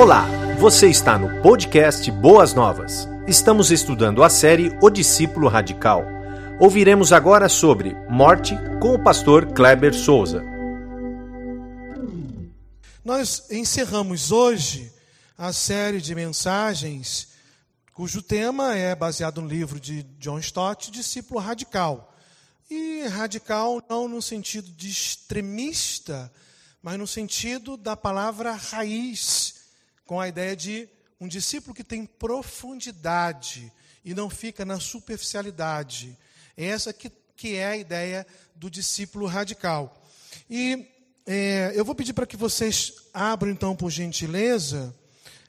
Olá, você está no podcast Boas Novas. Estamos estudando a série O Discípulo Radical. Ouviremos agora sobre morte com o pastor Kleber Souza. Nós encerramos hoje a série de mensagens cujo tema é baseado no livro de John Stott, Discípulo Radical. E radical não no sentido de extremista, mas no sentido da palavra raiz, com a ideia de um discípulo que tem profundidade e não fica na superficialidade. Essa que, que é a ideia do discípulo radical. E é, eu vou pedir para que vocês abram, então, por gentileza,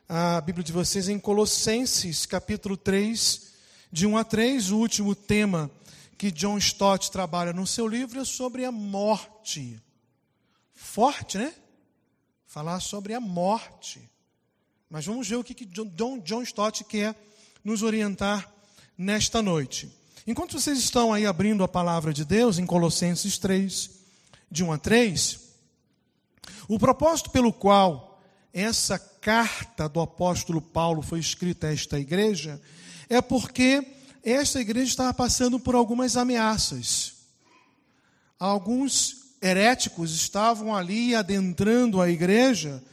a Bíblia de vocês em Colossenses, capítulo 3, de 1 a 3, o último tema que John Stott trabalha no seu livro é sobre a morte. Forte, né? Falar sobre a morte. Mas vamos ver o que, que John, John Stott quer nos orientar nesta noite. Enquanto vocês estão aí abrindo a palavra de Deus em Colossenses 3, de 1 a 3, o propósito pelo qual essa carta do apóstolo Paulo foi escrita a esta igreja é porque esta igreja estava passando por algumas ameaças. Alguns heréticos estavam ali adentrando a igreja,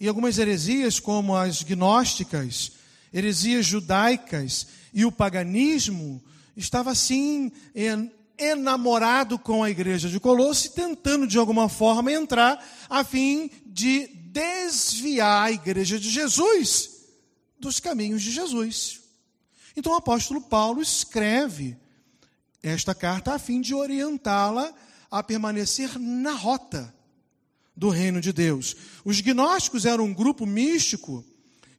e algumas heresias, como as gnósticas, heresias judaicas e o paganismo, estava assim enamorado com a igreja de Colosse, tentando de alguma forma entrar a fim de desviar a igreja de Jesus dos caminhos de Jesus. Então o apóstolo Paulo escreve esta carta a fim de orientá-la a permanecer na rota do reino de Deus. Os gnósticos eram um grupo místico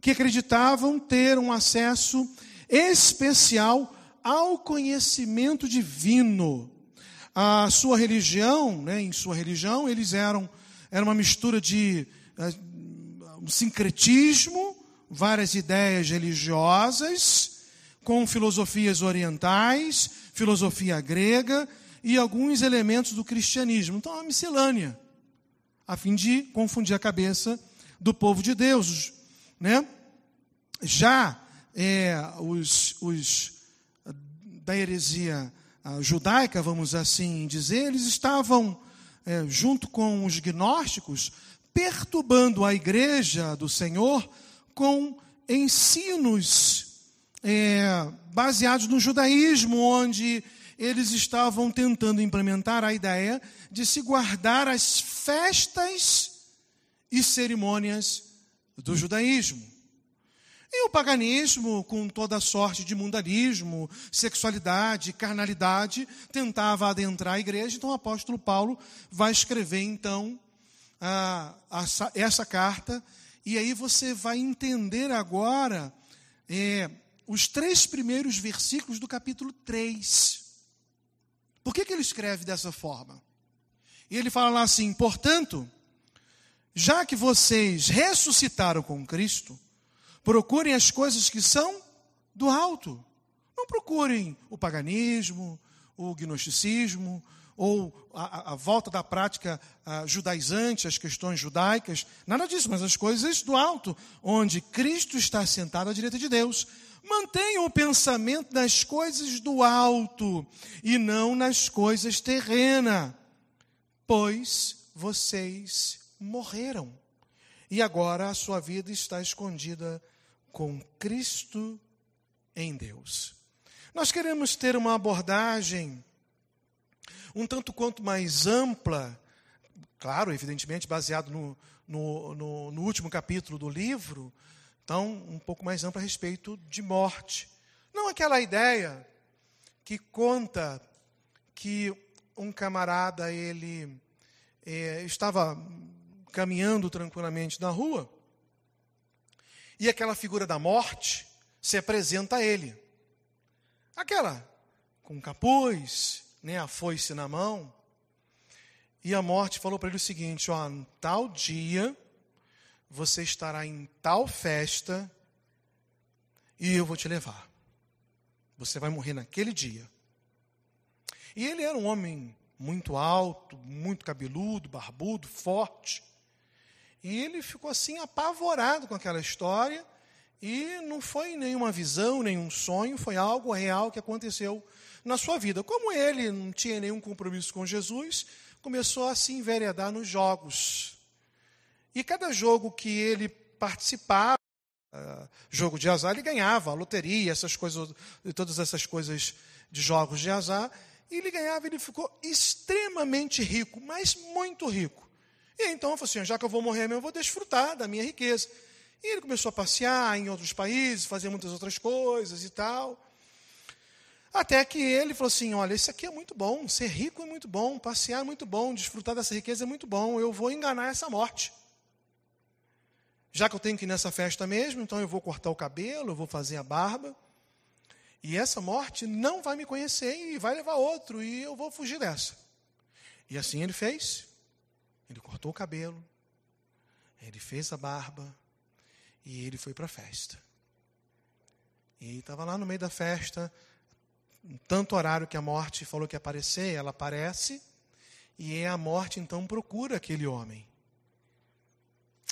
que acreditavam ter um acesso especial ao conhecimento divino. A sua religião, né, em sua religião, eles eram era uma mistura de uh, um sincretismo, várias ideias religiosas, com filosofias orientais, filosofia grega e alguns elementos do cristianismo. Então, é uma miscelânea, a fim de confundir a cabeça do povo de Deus. Né? Já é, os, os da heresia judaica, vamos assim dizer, eles estavam, é, junto com os gnósticos, perturbando a igreja do Senhor com ensinos é, baseados no judaísmo, onde eles estavam tentando implementar a ideia de se guardar as festas e cerimônias do judaísmo. E o paganismo, com toda sorte de mundanismo, sexualidade, carnalidade, tentava adentrar a igreja. Então o apóstolo Paulo vai escrever, então, a, a, essa carta. E aí você vai entender agora é, os três primeiros versículos do capítulo 3. Por que, que ele escreve dessa forma? E ele fala lá assim: portanto, já que vocês ressuscitaram com Cristo, procurem as coisas que são do alto. Não procurem o paganismo, o gnosticismo, ou a, a volta da prática a, judaizante, as questões judaicas. Nada disso, mas as coisas do alto, onde Cristo está sentado à direita de Deus. Mantenham o pensamento nas coisas do alto e não nas coisas terrenas, pois vocês morreram e agora a sua vida está escondida com Cristo em Deus. Nós queremos ter uma abordagem um tanto quanto mais ampla, claro, evidentemente baseado no, no, no, no último capítulo do livro, então, um pouco mais ampla a respeito de morte. Não aquela ideia que conta que um camarada ele é, estava caminhando tranquilamente na rua e aquela figura da morte se apresenta a ele. Aquela com capuz, né, a foice na mão. E a morte falou para ele o seguinte: ó, tal dia você estará em tal festa e eu vou te levar. Você vai morrer naquele dia. E ele era um homem muito alto, muito cabeludo, barbudo, forte. E ele ficou assim apavorado com aquela história. E não foi nenhuma visão, nenhum sonho, foi algo real que aconteceu na sua vida. Como ele não tinha nenhum compromisso com Jesus, começou a se enveredar nos jogos. E cada jogo que ele participava, uh, jogo de azar, ele ganhava, loteria, essas coisas, todas essas coisas de jogos de azar, e ele ganhava, ele ficou extremamente rico, mas muito rico. E então ele falou assim: já que eu vou morrer mesmo, eu vou desfrutar da minha riqueza. E ele começou a passear em outros países, fazer muitas outras coisas e tal. Até que ele falou assim: olha, isso aqui é muito bom, ser rico é muito bom, passear é muito bom, desfrutar dessa riqueza é muito bom, eu vou enganar essa morte. Já que eu tenho que ir nessa festa mesmo, então eu vou cortar o cabelo, eu vou fazer a barba. E essa morte não vai me conhecer e vai levar outro, e eu vou fugir dessa. E assim ele fez. Ele cortou o cabelo, ele fez a barba, e ele foi para a festa. E estava lá no meio da festa, um tanto horário que a morte falou que ia aparecer, ela aparece, e a morte então procura aquele homem.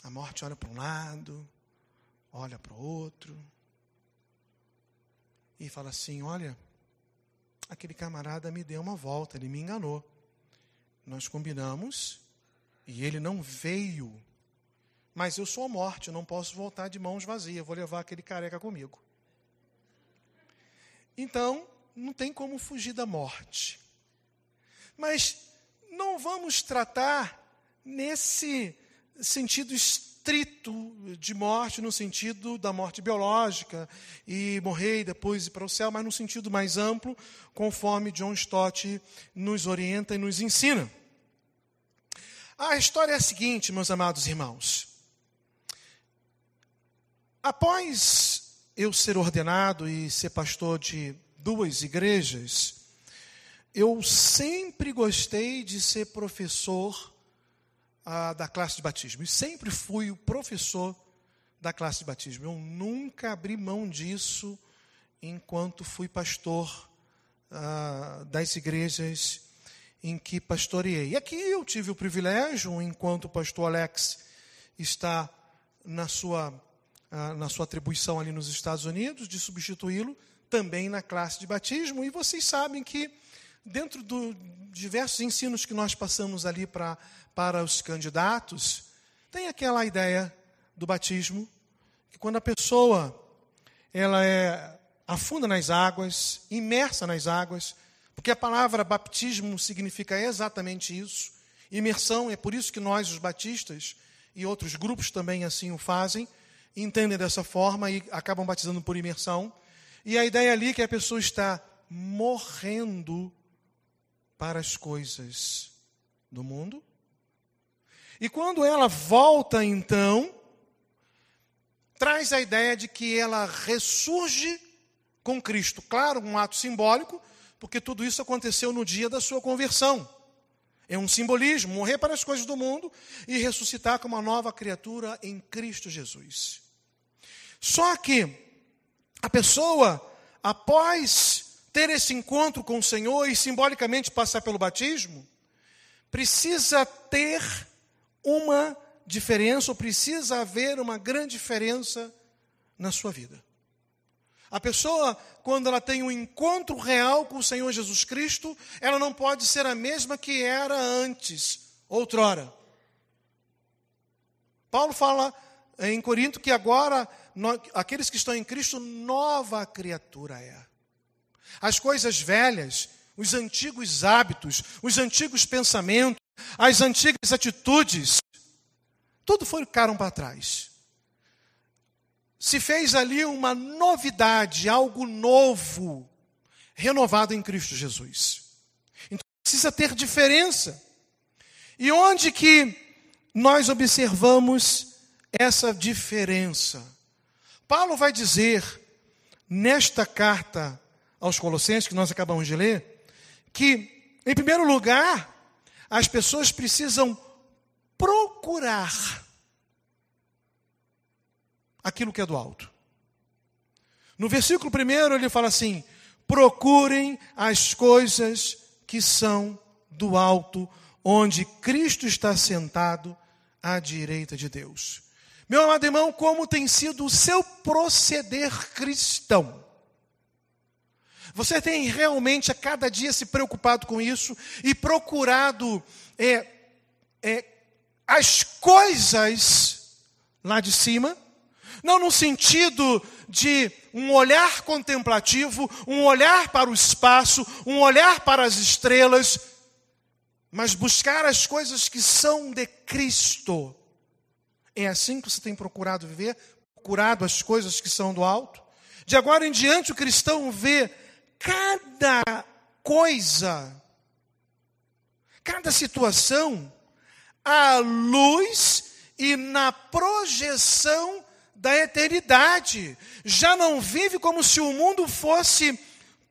A morte olha para um lado, olha para o outro, e fala assim: Olha, aquele camarada me deu uma volta, ele me enganou. Nós combinamos e ele não veio mas eu sou a morte, eu não posso voltar de mãos vazias, vou levar aquele careca comigo. Então, não tem como fugir da morte. Mas não vamos tratar nesse sentido estrito de morte, no sentido da morte biológica, e morrer e depois ir para o céu, mas no sentido mais amplo, conforme John Stott nos orienta e nos ensina. A história é a seguinte, meus amados irmãos. Após eu ser ordenado e ser pastor de duas igrejas, eu sempre gostei de ser professor da classe de batismo. E sempre fui o professor da classe de batismo. Eu nunca abri mão disso enquanto fui pastor ah, das igrejas em que pastoreei. E aqui eu tive o privilégio, enquanto o pastor Alex está na sua ah, na sua atribuição ali nos Estados Unidos, de substituí-lo também na classe de batismo. E vocês sabem que, dentro dos diversos ensinos que nós passamos ali pra, para os candidatos, tem aquela ideia do batismo, que quando a pessoa ela é afunda nas águas, imersa nas águas, porque a palavra batismo significa exatamente isso. Imersão, é por isso que nós, os batistas, e outros grupos também assim o fazem, entendem dessa forma e acabam batizando por imersão. E a ideia ali é que a pessoa está morrendo para as coisas do mundo. E quando ela volta, então, traz a ideia de que ela ressurge com Cristo. Claro, um ato simbólico, porque tudo isso aconteceu no dia da sua conversão. É um simbolismo, morrer para as coisas do mundo e ressuscitar como uma nova criatura em Cristo Jesus. Só que a pessoa, após ter esse encontro com o Senhor e simbolicamente passar pelo batismo, precisa ter uma diferença, ou precisa haver uma grande diferença na sua vida. A pessoa, quando ela tem um encontro real com o Senhor Jesus Cristo, ela não pode ser a mesma que era antes, outrora. Paulo fala em Corinto que agora aqueles que estão em Cristo, nova criatura é. As coisas velhas, os antigos hábitos, os antigos pensamentos, as antigas atitudes, tudo ficaram para trás. Se fez ali uma novidade, algo novo, renovado em Cristo Jesus. Então precisa ter diferença. E onde que nós observamos essa diferença? Paulo vai dizer nesta carta aos Colossenses, que nós acabamos de ler, que, em primeiro lugar, as pessoas precisam procurar aquilo que é do alto. No versículo primeiro ele fala assim: procurem as coisas que são do alto, onde Cristo está sentado à direita de Deus. Meu amado irmão, como tem sido o seu proceder cristão? Você tem realmente a cada dia se preocupado com isso e procurado é, é, as coisas lá de cima? Não no sentido de um olhar contemplativo, um olhar para o espaço, um olhar para as estrelas, mas buscar as coisas que são de Cristo. É assim que você tem procurado viver? Procurado as coisas que são do alto? De agora em diante, o cristão vê cada coisa, cada situação, à luz e na projeção da eternidade. Já não vive como se o mundo fosse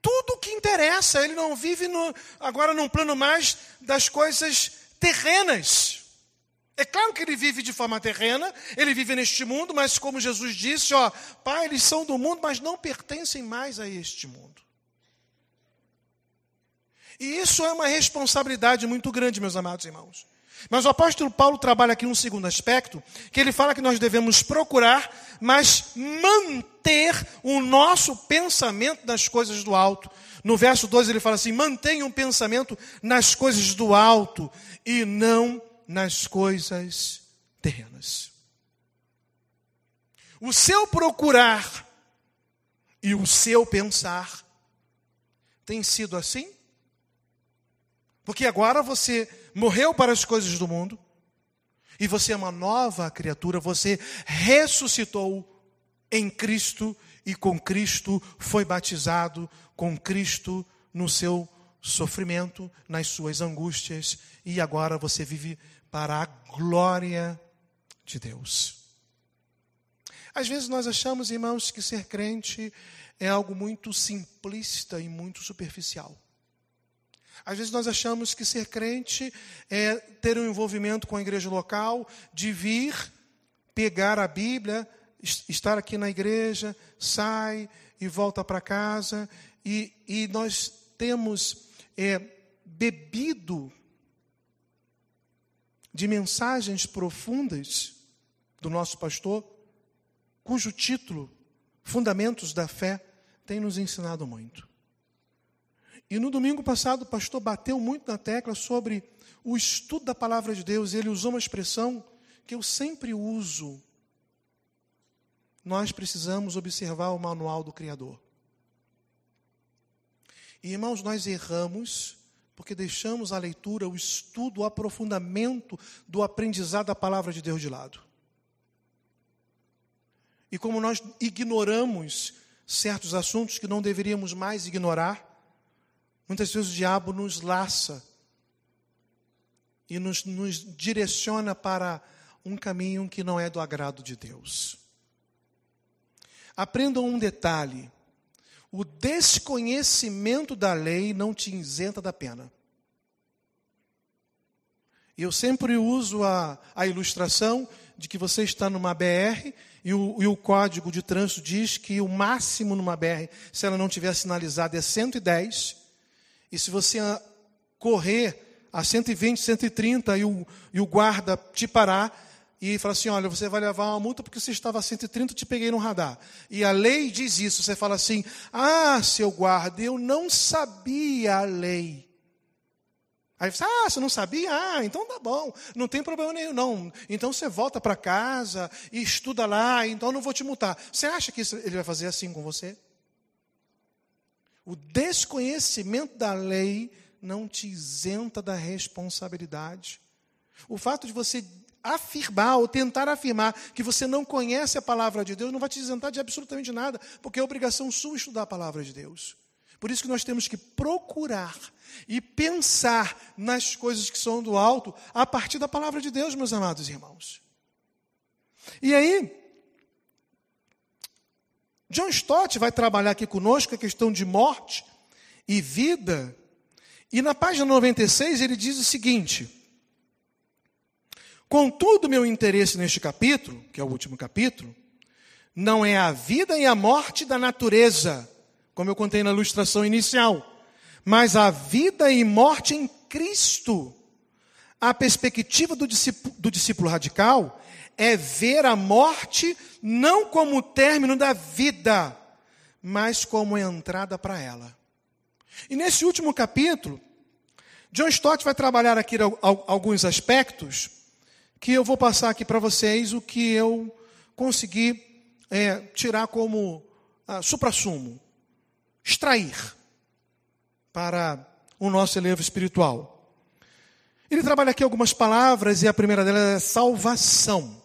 tudo o que interessa. Ele não vive no, agora num plano mais das coisas terrenas. É claro que ele vive de forma terrena, ele vive neste mundo, mas como Jesus disse, ó, Pai, eles são do mundo, mas não pertencem mais a este mundo. E isso é uma responsabilidade muito grande, meus amados irmãos. Mas o apóstolo Paulo trabalha aqui um segundo aspecto, que ele fala que nós devemos procurar, mas manter o nosso pensamento nas coisas do alto. No verso 2 ele fala assim: mantenha um pensamento nas coisas do alto e não nas coisas terrenas. O seu procurar e o seu pensar tem sido assim? Porque agora você morreu para as coisas do mundo e você é uma nova criatura, você ressuscitou em Cristo e com Cristo foi batizado, com Cristo no seu sofrimento, nas suas angústias e agora você vive para a glória de Deus. Às vezes nós achamos, irmãos, que ser crente é algo muito simplista e muito superficial. Às vezes nós achamos que ser crente é ter um envolvimento com a igreja local, de vir, pegar a Bíblia, estar aqui na igreja, sai e volta para casa, e, e, nós temos é, bebido de mensagens profundas do nosso pastor, cujo título, Fundamentos da Fé, tem nos ensinado muito. E no domingo passado, o pastor bateu muito na tecla sobre o estudo da palavra de Deus. Ele usou uma expressão que eu sempre uso. Nós precisamos observar o manual do Criador. E, irmãos, nós erramos porque deixamos a leitura, o estudo, o aprofundamento do aprendizado da palavra de Deus de lado. E como nós ignoramos certos assuntos que não deveríamos mais ignorar, Muitas vezes o diabo nos laça e nos, nos direciona para um caminho que não é do agrado de Deus. Aprendam um detalhe: o desconhecimento da lei não te isenta da pena. Eu sempre uso a, a ilustração de que você está numa BR e o, e o, código de trânsito diz que o máximo numa BR, se ela não tiver sinalizada, é 110 e se você correr a 120, 130 e o, e o guarda te parar e falar assim: olha, você vai levar uma multa porque você estava a 130 e te peguei no radar. E a lei diz isso. Você fala assim: ah, seu guarda, eu não sabia a lei. Aí você, ah, você não sabia? Ah, então tá bom, não tem problema nenhum, não. Então você volta para casa e estuda lá, então não vou te multar. Você acha que ele vai fazer assim com você? O desconhecimento da lei não te isenta da responsabilidade. O fato de você afirmar ou tentar afirmar que você não conhece a palavra de Deus não vai te isentar de absolutamente nada, porque é obrigação sua estudar a palavra de Deus. Por isso que nós temos que procurar e pensar nas coisas que são do alto a partir da palavra de Deus, meus amados irmãos. E aí, John Stott vai trabalhar aqui conosco a questão de morte e vida. E na página 96 ele diz o seguinte: Contudo, meu interesse neste capítulo, que é o último capítulo, não é a vida e a morte da natureza, como eu contei na ilustração inicial, mas a vida e morte em Cristo, A perspectiva do discípulo, do discípulo radical é ver a morte não como o término da vida, mas como entrada para ela. E nesse último capítulo, John Stott vai trabalhar aqui alguns aspectos que eu vou passar aqui para vocês o que eu consegui é, tirar como ah, suprassumo, extrair para o nosso elevo espiritual. Ele trabalha aqui algumas palavras e a primeira delas é salvação.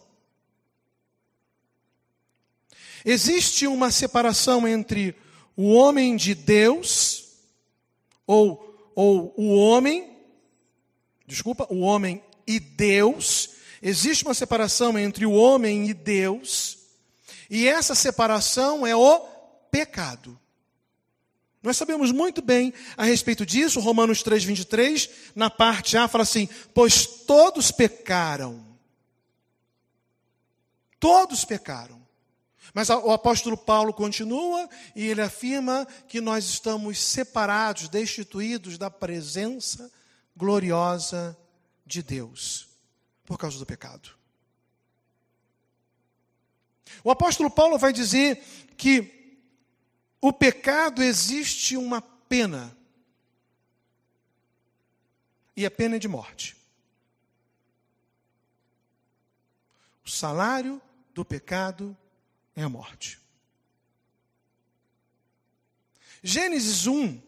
Existe uma separação entre o homem de Deus, ou, ou o homem, desculpa, o homem e Deus. Existe uma separação entre o homem e Deus, e essa separação é o pecado. Nós sabemos muito bem a respeito disso, Romanos 3, 23, na parte A, fala assim: Pois todos pecaram. Todos pecaram. Mas o apóstolo Paulo continua e ele afirma que nós estamos separados, destituídos da presença gloriosa de Deus por causa do pecado. O apóstolo Paulo vai dizer que o pecado existe uma pena. E a pena é de morte. O salário do pecado é a morte. Gênesis 1,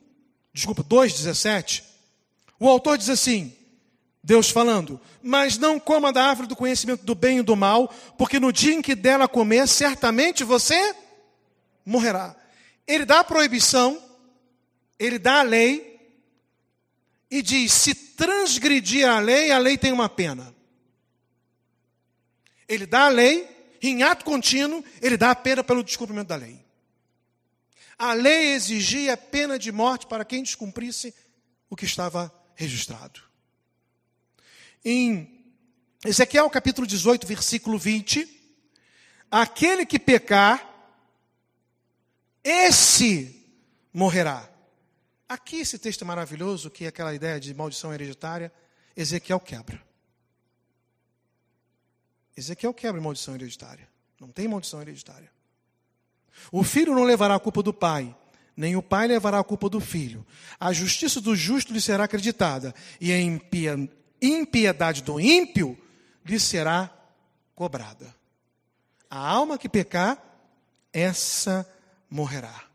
desculpa, 2,17, o autor diz assim: Deus falando, mas não coma da árvore do conhecimento do bem e do mal, porque no dia em que dela comer, certamente você morrerá. Ele dá a proibição, ele dá a lei e diz: se transgredir a lei, a lei tem uma pena. Ele dá a lei, em ato contínuo, ele dá a pena pelo descumprimento da lei. A lei exigia pena de morte para quem descumprisse o que estava registrado. Em Ezequiel capítulo 18, versículo 20, aquele que pecar esse morrerá. Aqui esse texto maravilhoso, que é aquela ideia de maldição hereditária, Ezequiel quebra. Ezequiel quebra maldição hereditária. Não tem maldição hereditária. O filho não levará a culpa do pai, nem o pai levará a culpa do filho. A justiça do justo lhe será acreditada, e a impiedade do ímpio lhe será cobrada. A alma que pecar, essa morrerá.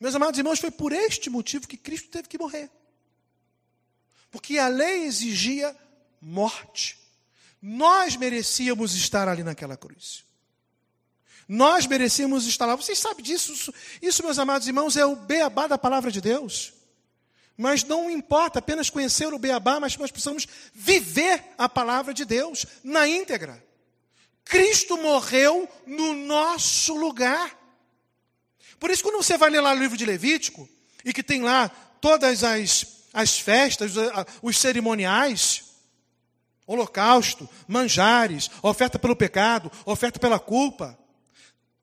Meus amados irmãos, foi por este motivo que Cristo teve que morrer. Porque a lei exigia morte. Nós merecíamos estar ali naquela cruz. Nós merecíamos estar lá. Vocês sabem disso? Isso, isso, meus amados irmãos, é o beabá da palavra de Deus. Mas não importa apenas conhecer o beabá, mas nós precisamos viver a palavra de Deus na íntegra. Cristo morreu no nosso lugar. Por isso, quando você vai ler lá o livro de Levítico, e que tem lá todas as, as festas, os cerimoniais, holocausto, manjares, oferta pelo pecado, oferta pela culpa,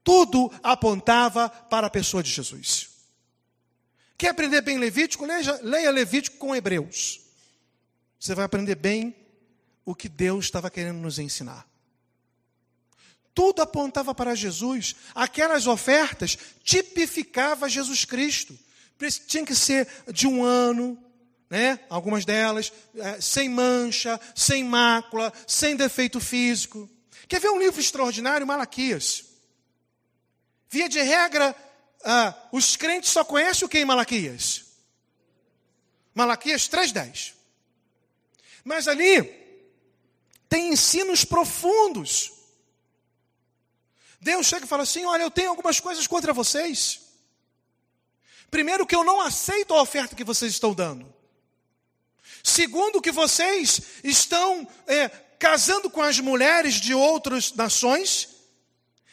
tudo apontava para a pessoa de Jesus. Quer aprender bem Levítico? Leia, Levítico com Hebreus. Você vai aprender bem o que Deus estava querendo nos ensinar. Tudo apontava para Jesus. Aquelas ofertas tipificavam Jesus Cristo. Tinha que ser de um ano, né? algumas delas, é, sem mancha, sem mácula, sem defeito físico. Quer ver um livro extraordinário? Malaquias. Via de regra, ah, os crentes só conhecem o que em Malaquias? Malaquias 3,10. Mas ali tem ensinos profundos Deus chega e fala assim: Olha, eu tenho algumas coisas contra vocês. Primeiro, que eu não aceito a oferta que vocês estão dando. Segundo, que vocês estão é, casando com as mulheres de outras nações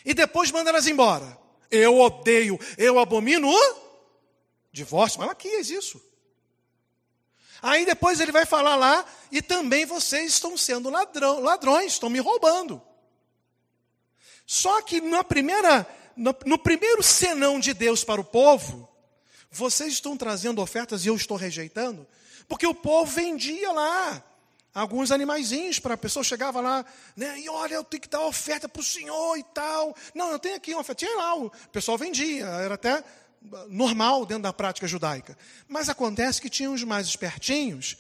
e depois mandam elas embora. Eu odeio, eu abomino o divórcio. Malaquias, isso. Aí depois ele vai falar lá, e também vocês estão sendo ladrão, ladrões, estão me roubando. Só que na primeira, no, no primeiro senão de Deus para o povo, vocês estão trazendo ofertas e eu estou rejeitando, porque o povo vendia lá alguns animaizinhos para a pessoa chegava lá, né? E olha, eu tenho que dar oferta para o senhor e tal. Não, eu tenho aqui uma oferta. Tinha lá, o pessoal vendia, era até normal dentro da prática judaica. Mas acontece que tinha uns mais espertinhos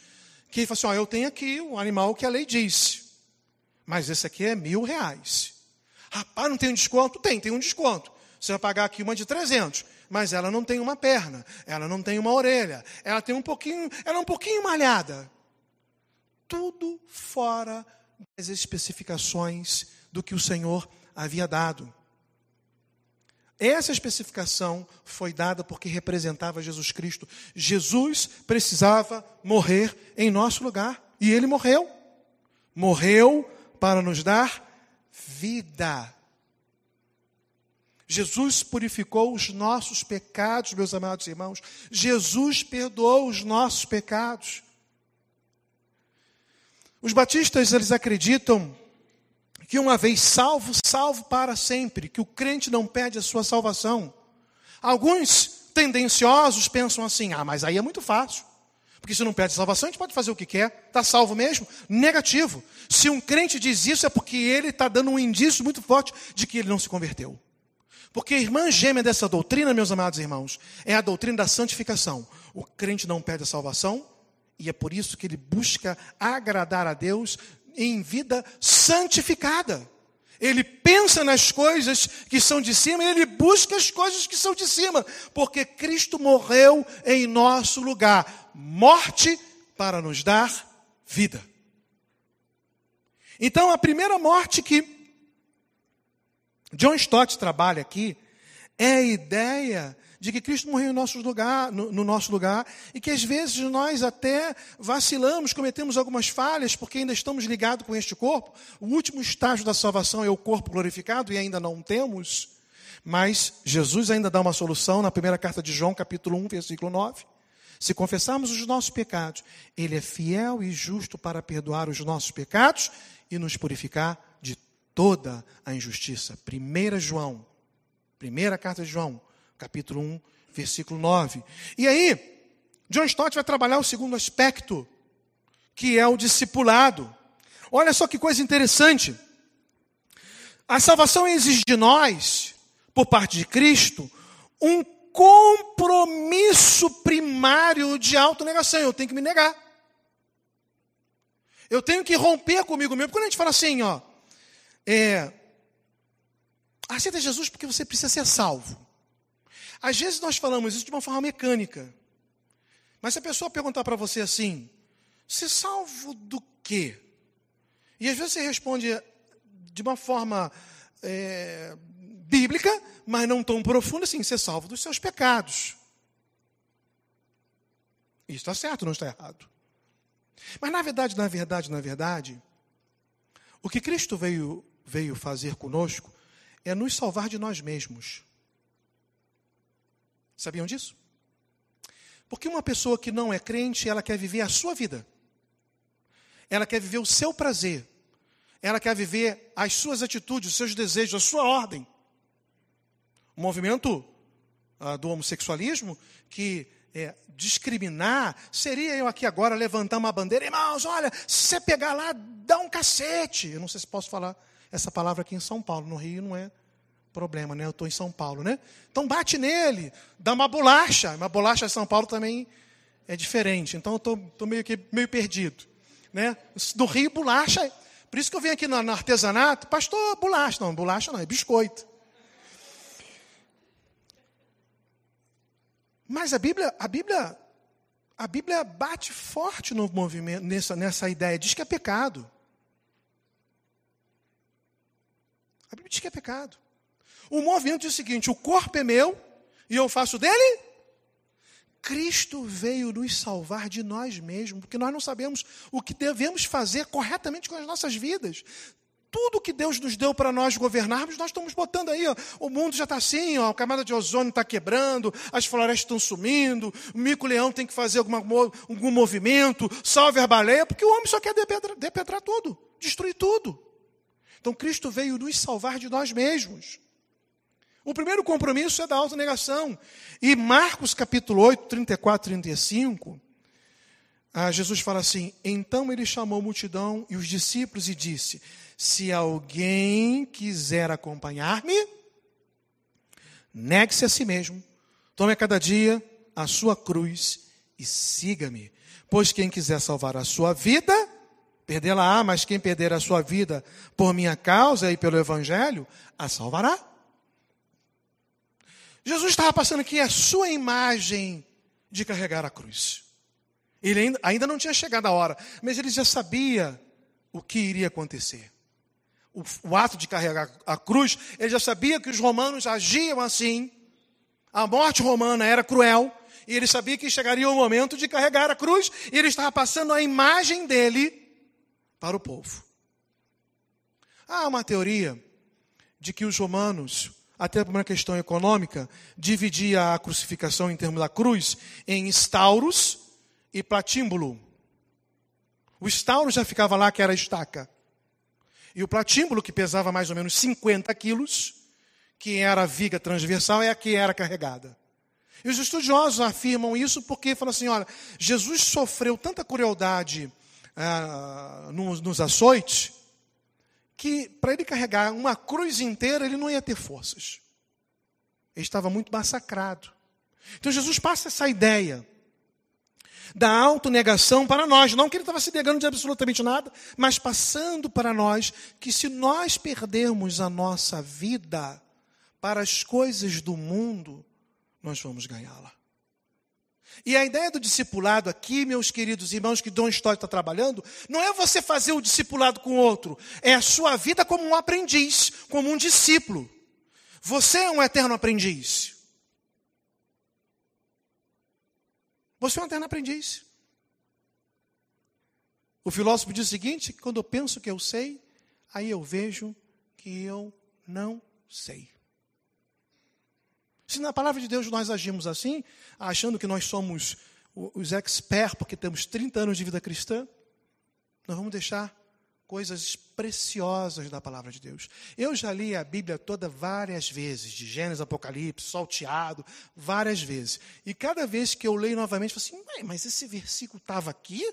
que falaram assim: ó, eu tenho aqui o animal que a lei disse, mas esse aqui é mil reais. Rapaz, não tem um desconto? Tem, tem um desconto. Você vai pagar aqui uma de 300, mas ela não tem uma perna, ela não tem uma orelha, ela tem um pouquinho, ela é um pouquinho malhada. Tudo fora das especificações do que o Senhor havia dado. Essa especificação foi dada porque representava Jesus Cristo. Jesus precisava morrer em nosso lugar e ele morreu. Morreu para nos dar vida. Jesus purificou os nossos pecados, meus amados irmãos. Jesus perdoou os nossos pecados. Os batistas, eles acreditam que uma vez salvo, salvo para sempre, que o crente não perde a sua salvação. Alguns tendenciosos pensam assim: ah, mas aí é muito fácil. Porque se não perde a salvação, a gente pode fazer o que quer. Está salvo mesmo? Negativo. Se um crente diz isso, é porque ele está dando um indício muito forte de que ele não se converteu. Porque a irmã gêmea dessa doutrina, meus amados irmãos, é a doutrina da santificação. O crente não perde a salvação, e é por isso que ele busca agradar a Deus em vida santificada. Ele pensa nas coisas que são de cima e ele busca as coisas que são de cima, porque Cristo morreu em nosso lugar morte para nos dar vida. Então, a primeira morte que John Stott trabalha aqui é a ideia de que Cristo morreu nosso lugar, no, no, nosso lugar e que às vezes nós até vacilamos, cometemos algumas falhas porque ainda estamos ligados com este corpo. O último estágio da salvação é o corpo glorificado e ainda não temos. Mas Jesus ainda dá uma solução na primeira carta de João, capítulo 1, versículo 9. Se confessarmos os nossos pecados, Ele é fiel e justo para perdoar os nossos pecados e nos purificar toda a injustiça. 1 João, primeira carta de João, capítulo 1, versículo 9. E aí, John Stott vai trabalhar o segundo aspecto, que é o discipulado. Olha só que coisa interessante. A salvação exige de nós, por parte de Cristo, um compromisso primário de autonegação. Eu tenho que me negar. Eu tenho que romper comigo mesmo. Quando a gente fala assim, ó, é, aceita Jesus porque você precisa ser salvo. Às vezes nós falamos isso de uma forma mecânica. Mas se a pessoa perguntar para você assim, ser salvo do quê? E às vezes você responde de uma forma é, bíblica, mas não tão profunda assim, ser salvo dos seus pecados. Isso está certo, não está errado. Mas na verdade, na verdade, na verdade, o que Cristo veio veio fazer conosco é nos salvar de nós mesmos. Sabiam disso? Porque uma pessoa que não é crente, ela quer viver a sua vida. Ela quer viver o seu prazer. Ela quer viver as suas atitudes, os seus desejos, a sua ordem. O movimento ah, do homossexualismo, que é, discriminar, seria eu aqui agora levantar uma bandeira, irmãos, olha, se você pegar lá, dá um cacete. Eu não sei se posso falar essa palavra aqui em São Paulo. No Rio não é problema, né? Eu estou em São Paulo, né? Então bate nele, dá uma bolacha. Uma bolacha em São Paulo também é diferente. Então eu estou meio que meio perdido, né? Do Rio bolacha. Por isso que eu venho aqui no, no artesanato, pastor, bolacha não, bolacha não, é biscoito. Mas a Bíblia, a Bíblia, a Bíblia bate forte no movimento nessa nessa ideia, diz que é pecado. A Bíblia diz que é pecado. O movimento diz o seguinte: o corpo é meu e eu faço dele. Cristo veio nos salvar de nós mesmos, porque nós não sabemos o que devemos fazer corretamente com as nossas vidas. Tudo que Deus nos deu para nós governarmos, nós estamos botando aí. Ó, o mundo já está assim, ó, a camada de ozônio está quebrando, as florestas estão sumindo, o mico-leão tem que fazer alguma, algum movimento, salve a baleia, porque o homem só quer depetrar, depetrar tudo, destruir tudo. Então Cristo veio nos salvar de nós mesmos. O primeiro compromisso é da autonegação. E Marcos capítulo 8, 34 e 35 ah, Jesus fala assim: Então ele chamou a multidão e os discípulos e disse: Se alguém quiser acompanhar-me, negue-se a si mesmo, tome a cada dia a sua cruz e siga-me. Pois quem quiser salvar a sua vida, perdê-la-á, mas quem perder a sua vida por minha causa e pelo Evangelho, a salvará. Jesus estava passando aqui a sua imagem de carregar a cruz. Ele ainda, ainda não tinha chegado a hora, mas ele já sabia o que iria acontecer. O, o ato de carregar a cruz, ele já sabia que os romanos agiam assim. A morte romana era cruel, e ele sabia que chegaria o momento de carregar a cruz, e ele estava passando a imagem dele para o povo. Há uma teoria de que os romanos, até por uma questão econômica, dividia a crucificação em termos da cruz em estauros e platímbulo. O estauro já ficava lá, que era a estaca. E o platímbulo, que pesava mais ou menos 50 quilos, que era a viga transversal, é a que era carregada. E os estudiosos afirmam isso porque falam assim: olha, Jesus sofreu tanta crueldade ah, nos, nos açoites, que para ele carregar uma cruz inteira, ele não ia ter forças. Ele estava muito massacrado. Então Jesus passa essa ideia da autonegação para nós. Não que ele estava se negando de absolutamente nada, mas passando para nós que se nós perdermos a nossa vida para as coisas do mundo, nós vamos ganhá-la. E a ideia do discipulado aqui, meus queridos irmãos, que Dom Stott está trabalhando, não é você fazer o discipulado com outro, é a sua vida como um aprendiz, como um discípulo. Você é um eterno aprendiz. Você é um eterno aprendiz. O filósofo diz o seguinte: quando eu penso que eu sei, aí eu vejo que eu não sei. Se na palavra de Deus nós agimos assim, achando que nós somos os experts porque temos 30 anos de vida cristã, nós vamos deixar coisas preciosas da palavra de Deus. Eu já li a Bíblia toda várias vezes, de Gênesis, Apocalipse, salteado, várias vezes. E cada vez que eu leio novamente, eu falo assim, mas esse versículo estava aqui?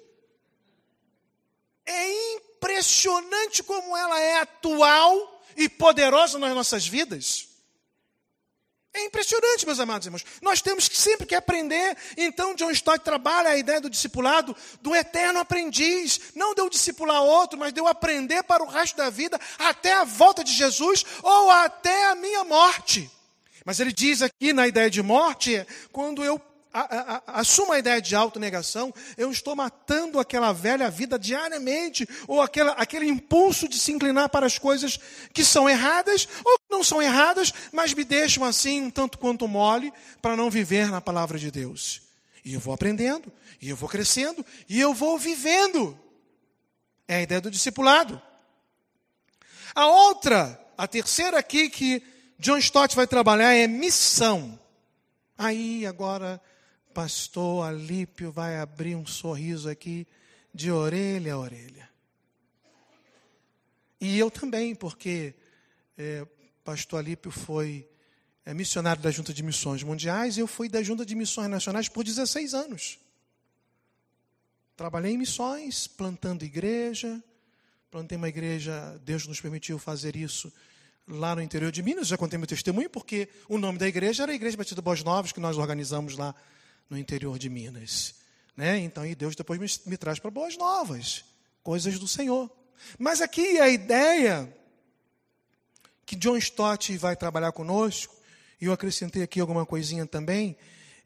É impressionante como ela é atual e poderosa nas nossas vidas. É impressionante, meus amados irmãos. Nós temos que sempre que aprender. Então, John Stott trabalha a ideia do discipulado do eterno aprendiz. Não de eu discipular outro, mas de eu aprender para o resto da vida, até a volta de Jesus ou até a minha morte. Mas ele diz aqui na ideia de morte, quando eu assumo a ideia de autonegação, eu estou matando aquela velha vida diariamente, ou aquela, aquele impulso de se inclinar para as coisas que são erradas, ou que não são erradas, mas me deixam assim um tanto quanto mole, para não viver na palavra de Deus. E eu vou aprendendo, e eu vou crescendo, e eu vou vivendo. É a ideia do discipulado. A outra, a terceira aqui que John Stott vai trabalhar é missão. Aí agora pastor Alípio vai abrir um sorriso aqui de orelha a orelha. E eu também, porque é, pastor Alípio foi é, missionário da Junta de Missões Mundiais e eu fui da Junta de Missões Nacionais por 16 anos. Trabalhei em missões, plantando igreja, plantei uma igreja, Deus nos permitiu fazer isso lá no interior de Minas, já contei meu testemunho, porque o nome da igreja era a Igreja Batista Boas Novas, que nós organizamos lá no interior de Minas. Né? Então, e Deus depois me, me traz para boas novas, coisas do Senhor. Mas aqui a ideia que John Stott vai trabalhar conosco, e eu acrescentei aqui alguma coisinha também,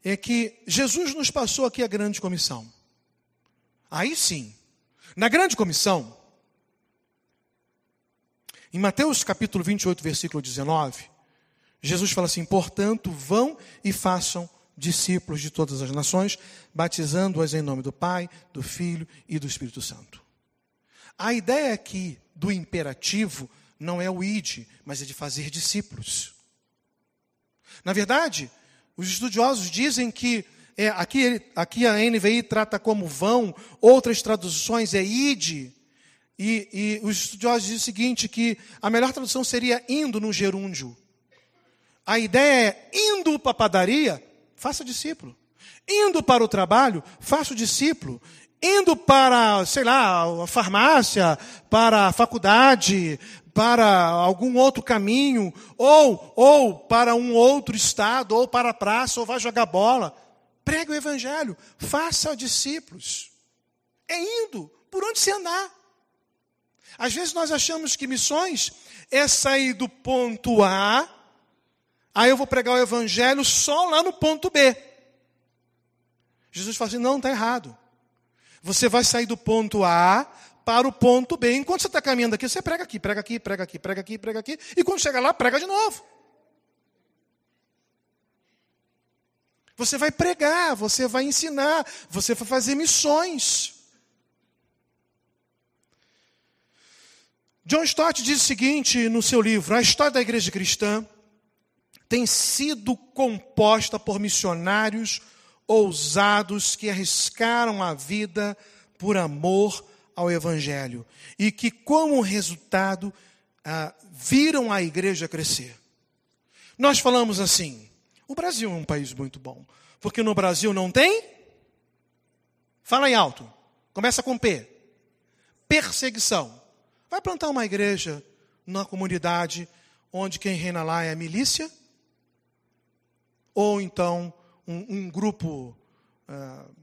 é que Jesus nos passou aqui a grande comissão. Aí sim, na grande comissão, em Mateus capítulo 28, versículo 19, Jesus fala assim: portanto, vão e façam discípulos de todas as nações, batizando-as em nome do Pai, do Filho e do Espírito Santo. A ideia aqui do imperativo não é o id, mas é de fazer discípulos. Na verdade, os estudiosos dizem que é, aqui, aqui a NVI trata como vão, outras traduções é id, e, e os estudiosos dizem o seguinte, que a melhor tradução seria indo no gerúndio. A ideia é indo para a padaria, faça discípulo. Indo para o trabalho, faça o discípulo. indo para, sei lá, a farmácia, para a faculdade, para algum outro caminho, ou, ou para um outro estado, ou para a praça, ou vai jogar bola. Pregue o evangelho, faça discípulos. É indo por onde você andar. Às vezes nós achamos que missões é sair do ponto A, aí eu vou pregar o evangelho só lá no ponto B. Jesus fala assim: não, está errado. Você vai sair do ponto A para o ponto B. Enquanto você está caminhando aqui, você prega aqui, prega aqui, prega aqui, prega aqui, prega aqui, e quando chega lá, prega de novo. Você vai pregar, você vai ensinar, você vai fazer missões. John Stott diz o seguinte no seu livro: a história da igreja cristã tem sido composta por missionários ousados que arriscaram a vida por amor ao Evangelho e que, como resultado, ah, viram a igreja crescer. Nós falamos assim: o Brasil é um país muito bom, porque no Brasil não tem. Fala em alto, começa com P: perseguição. Vai plantar uma igreja numa comunidade onde quem reina lá é a milícia? Ou então um, um grupo uh,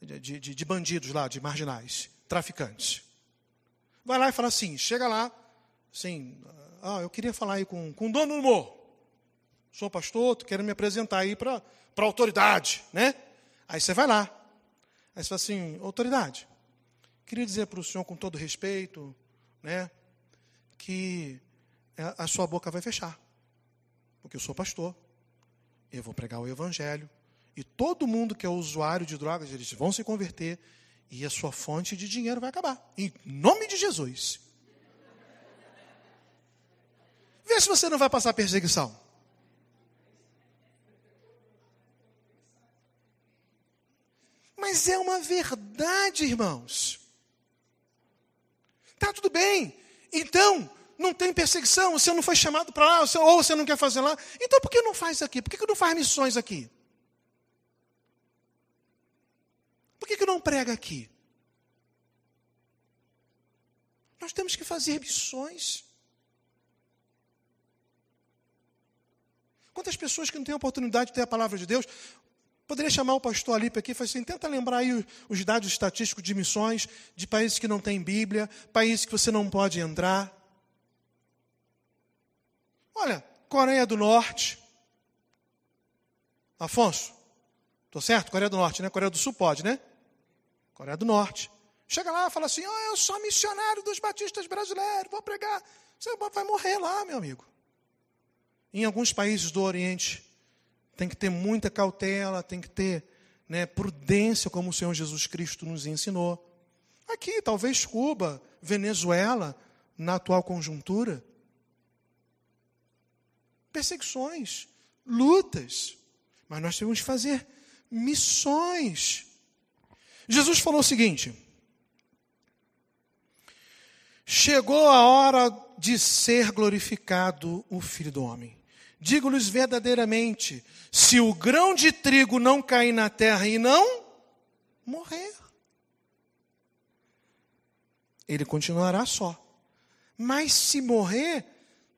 de, de, de, bandidos lá, de marginais, traficantes? Vai lá e fala assim: chega lá, assim, ah, eu queria falar aí com, com o dono do morro. Sou pastor, quero me apresentar aí para a autoridade, né? Aí você vai lá. Aí você fala assim: autoridade, queria dizer para o senhor com todo respeito, né, que a sua boca vai fechar. Porque eu sou pastor, eu vou pregar o evangelho, e todo mundo que é usuário de drogas, eles vão se converter, e a sua fonte de dinheiro vai acabar. Em nome de Jesus. Vê se você não vai passar perseguição. Mas é uma verdade, irmãos. Está tudo bem. Então, não tem perseguição, você não foi chamado para lá, ou você não quer fazer lá. Então, por que não faz aqui? Por que não faz missões aqui? Por que não prega aqui? Nós temos que fazer missões. Quantas pessoas que não têm a oportunidade de ter a palavra de Deus, Poderia chamar o pastor Alipe aqui e falar assim: tenta lembrar aí os dados estatísticos de missões de países que não têm Bíblia, países que você não pode entrar. Olha, Coreia do Norte. Afonso, estou certo? Coreia do Norte, né? Coreia do Sul pode, né? Coreia do Norte. Chega lá e fala assim: oh, eu sou missionário dos batistas brasileiros, vou pregar. Você vai morrer lá, meu amigo. Em alguns países do Oriente, tem que ter muita cautela, tem que ter né, prudência, como o Senhor Jesus Cristo nos ensinou. Aqui, talvez Cuba, Venezuela, na atual conjuntura. Perseguições, lutas. Mas nós temos que fazer missões. Jesus falou o seguinte: Chegou a hora de ser glorificado o Filho do Homem. Digo-lhes verdadeiramente: se o grão de trigo não cair na terra e não morrer, ele continuará só. Mas se morrer,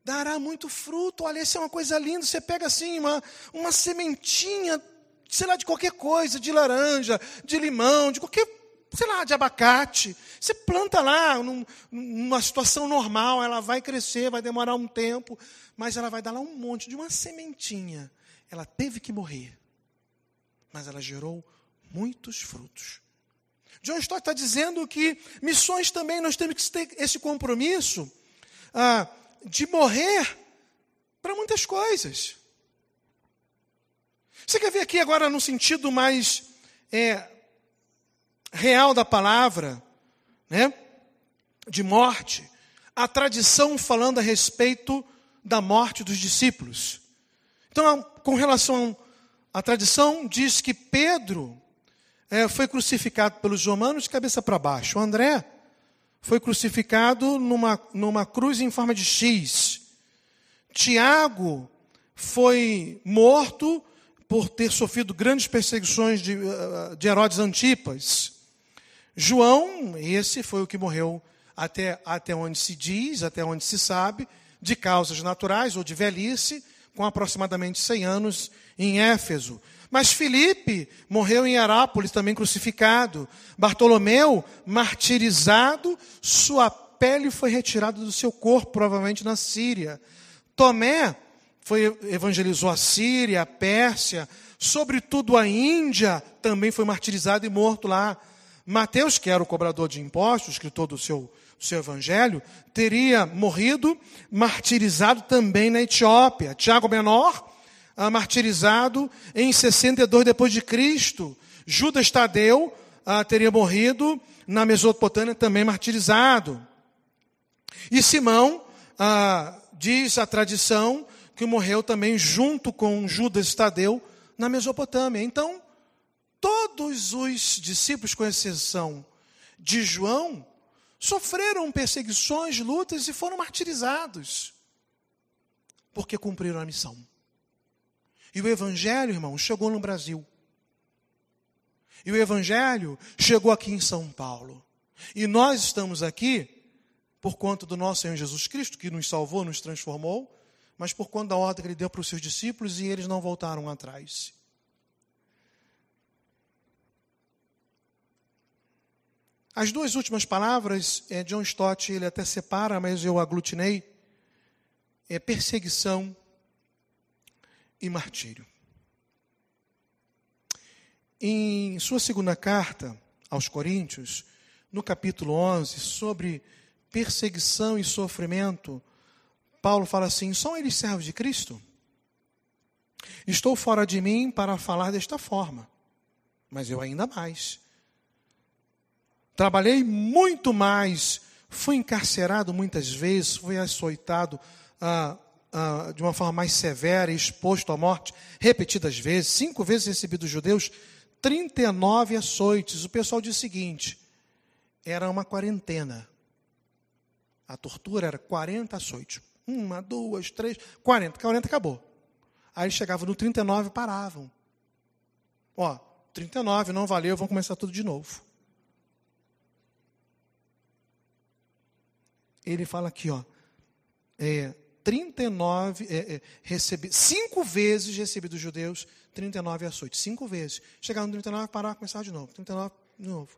dará muito fruto. Olha, isso é uma coisa linda. Você pega assim uma, uma sementinha, sei lá, de qualquer coisa, de laranja, de limão, de qualquer sei lá, de abacate. Você planta lá, num, numa situação normal, ela vai crescer, vai demorar um tempo, mas ela vai dar lá um monte de uma sementinha. Ela teve que morrer, mas ela gerou muitos frutos. John Stott está dizendo que missões também nós temos que ter esse compromisso ah, de morrer para muitas coisas. Você quer ver aqui agora no sentido mais é, real da palavra, né? De morte, a tradição falando a respeito da morte dos discípulos. Então, com relação à tradição, diz que Pedro é, foi crucificado pelos romanos de cabeça para baixo. O André foi crucificado numa, numa cruz em forma de X. Tiago foi morto por ter sofrido grandes perseguições de, de Herodes Antipas. João, esse foi o que morreu até, até onde se diz, até onde se sabe, de causas naturais ou de velhice, com aproximadamente 100 anos em Éfeso. Mas Filipe morreu em Herápolis, também crucificado. Bartolomeu, martirizado, sua pele foi retirada do seu corpo, provavelmente na Síria. Tomé foi, evangelizou a Síria, a Pérsia, sobretudo a Índia, também foi martirizado e morto lá. Mateus, que era o cobrador de impostos, escritor do seu, do seu evangelho, teria morrido martirizado também na Etiópia. Tiago Menor, ah, martirizado em 62 depois de Cristo. Judas Tadeu ah, teria morrido na Mesopotâmia também martirizado. E Simão, ah, diz a tradição, que morreu também junto com Judas Tadeu na Mesopotâmia. Então, todos os discípulos, com exceção de João, sofreram perseguições, lutas e foram martirizados, porque cumpriram a missão. E o Evangelho, irmão, chegou no Brasil. E o Evangelho chegou aqui em São Paulo. E nós estamos aqui por conta do nosso Senhor Jesus Cristo, que nos salvou, nos transformou, mas por conta da ordem que ele deu para os seus discípulos e eles não voltaram atrás. As duas últimas palavras, é, John Stott ele até separa, mas eu aglutinei, é perseguição e martírio. Em sua segunda carta aos Coríntios, no capítulo 11, sobre perseguição e sofrimento, Paulo fala assim: são eles servos de Cristo? Estou fora de mim para falar desta forma, mas eu ainda mais. Trabalhei muito mais, fui encarcerado muitas vezes, fui açoitado ah, ah, de uma forma mais severa e exposto à morte repetidas vezes. Cinco vezes recebi dos judeus 39 açoites. O pessoal disse o seguinte: era uma quarentena. A tortura era 40 açoites. Uma, duas, três, 40. 40 acabou. Aí chegavam no 39 e paravam. Ó, 39 não valeu, vamos começar tudo de novo. Ele fala aqui, ó, é, 39, é, é, recebi, cinco vezes recebi dos judeus 39 açoites. Cinco vezes. Chegaram no 39, parar, começar de novo. 39, de novo.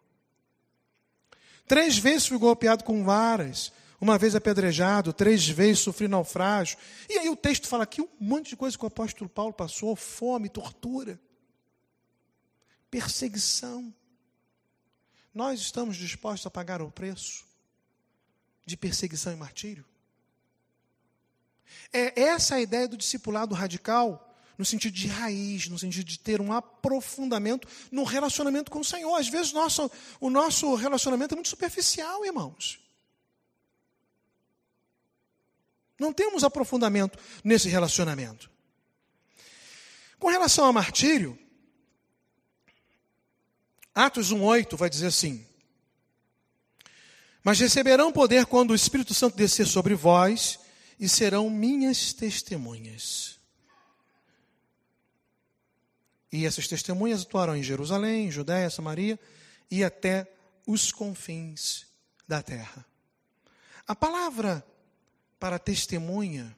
Três vezes fui golpeado com varas uma vez apedrejado, três vezes sofri naufrágio. E aí o texto fala aqui um monte de coisa que o apóstolo Paulo passou: fome, tortura, perseguição. Nós estamos dispostos a pagar o preço de perseguição e martírio? É essa a ideia do discipulado radical, no sentido de raiz, no sentido de ter um aprofundamento no relacionamento com o Senhor. Às vezes nosso, o nosso relacionamento é muito superficial, irmãos. Não temos aprofundamento nesse relacionamento. Com relação ao martírio, Atos 1,8 vai dizer assim: Mas receberão poder quando o Espírito Santo descer sobre vós, e serão minhas testemunhas. E essas testemunhas atuarão em Jerusalém, Judéia, Samaria e até os confins da terra. A palavra para testemunha,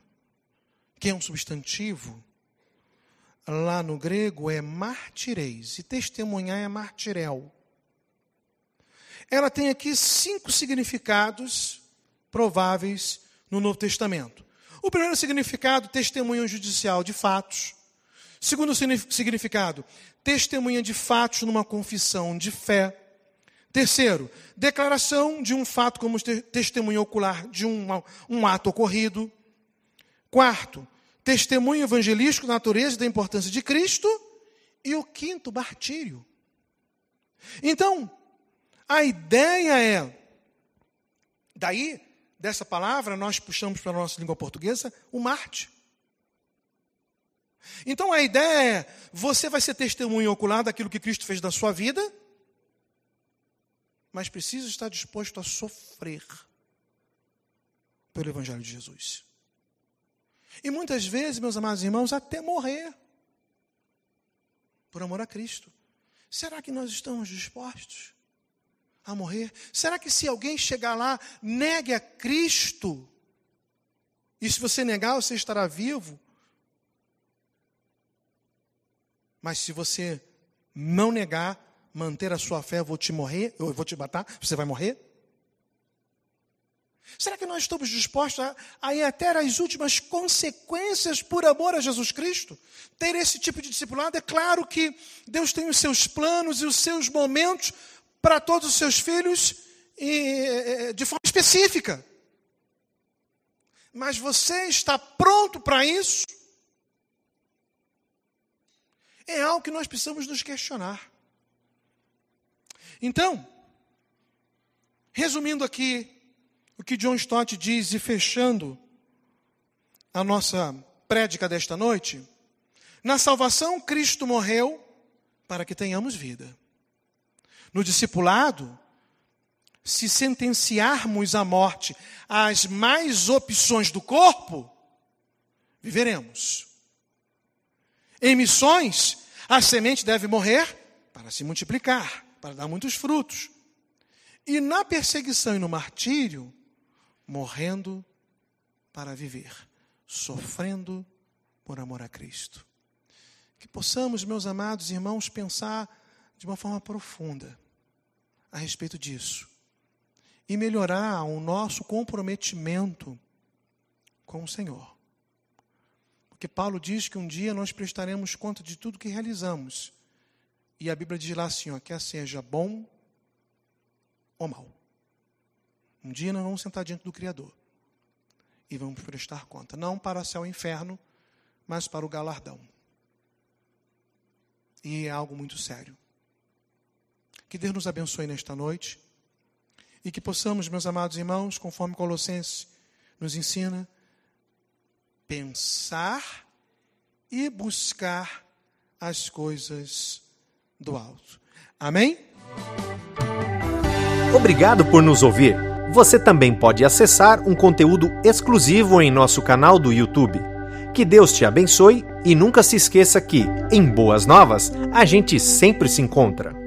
que é um substantivo, lá no grego é martireis, e testemunhar é martirel. Ela tem aqui cinco significados prováveis no Novo Testamento. O primeiro significado, testemunha judicial de fatos. Segundo significado, testemunha de fatos numa confissão de fé. Terceiro, declaração de um fato como testemunha ocular de um, um ato ocorrido. Quarto, testemunho evangelístico da natureza e da importância de Cristo. E o quinto, martírio. Então, a ideia é, daí, dessa palavra, nós puxamos para a nossa língua portuguesa o Marte. Então a ideia é: você vai ser testemunho ocular daquilo que Cristo fez na sua vida mas precisa estar disposto a sofrer pelo Evangelho de Jesus. E muitas vezes, meus amados irmãos, até morrer por amor a Cristo. Será que nós estamos dispostos a morrer? Será que se alguém chegar lá, negue a Cristo, e se você negar, você estará vivo? Mas se você não negar, manter a sua fé, eu vou te morrer, eu vou te matar, você vai morrer? Será que nós estamos dispostos a, a ir até as últimas consequências por amor a Jesus Cristo? Ter esse tipo de discipulado? É claro que Deus tem os seus planos e os seus momentos para todos os seus filhos e, de forma específica. Mas você está pronto para isso? É algo que nós precisamos nos questionar. Então, resumindo aqui o que John Stott diz e fechando a nossa prédica desta noite, na salvação Cristo morreu para que tenhamos vida. No discipulado, se sentenciarmos à morte as mais opções do corpo, viveremos. Em missões, a semente deve morrer para se multiplicar, para dar muitos frutos. E na perseguição e no martírio, morrendo para viver, sofrendo por amor a Cristo. Que possamos, meus amados irmãos, pensar de uma forma profunda a respeito disso e melhorar o nosso comprometimento com o Senhor. Porque Paulo diz que um dia nós prestaremos conta de tudo que realizamos. E a Bíblia diz lá assim, ó, quer seja bom ou mal. Um dia nós vamos sentar diante do Criador e vamos prestar conta, não para céu e inferno, mas para o galardão. E é algo muito sério. Que Deus nos abençoe nesta noite e que possamos, meus amados irmãos, conforme Colossenses nos ensina, pensar e buscar as coisas do alto. Amém? Obrigado por nos ouvir. Você também pode acessar um conteúdo exclusivo em nosso canal do YouTube. Que Deus te abençoe e nunca se esqueça que, em Boas Novas, a gente sempre se encontra.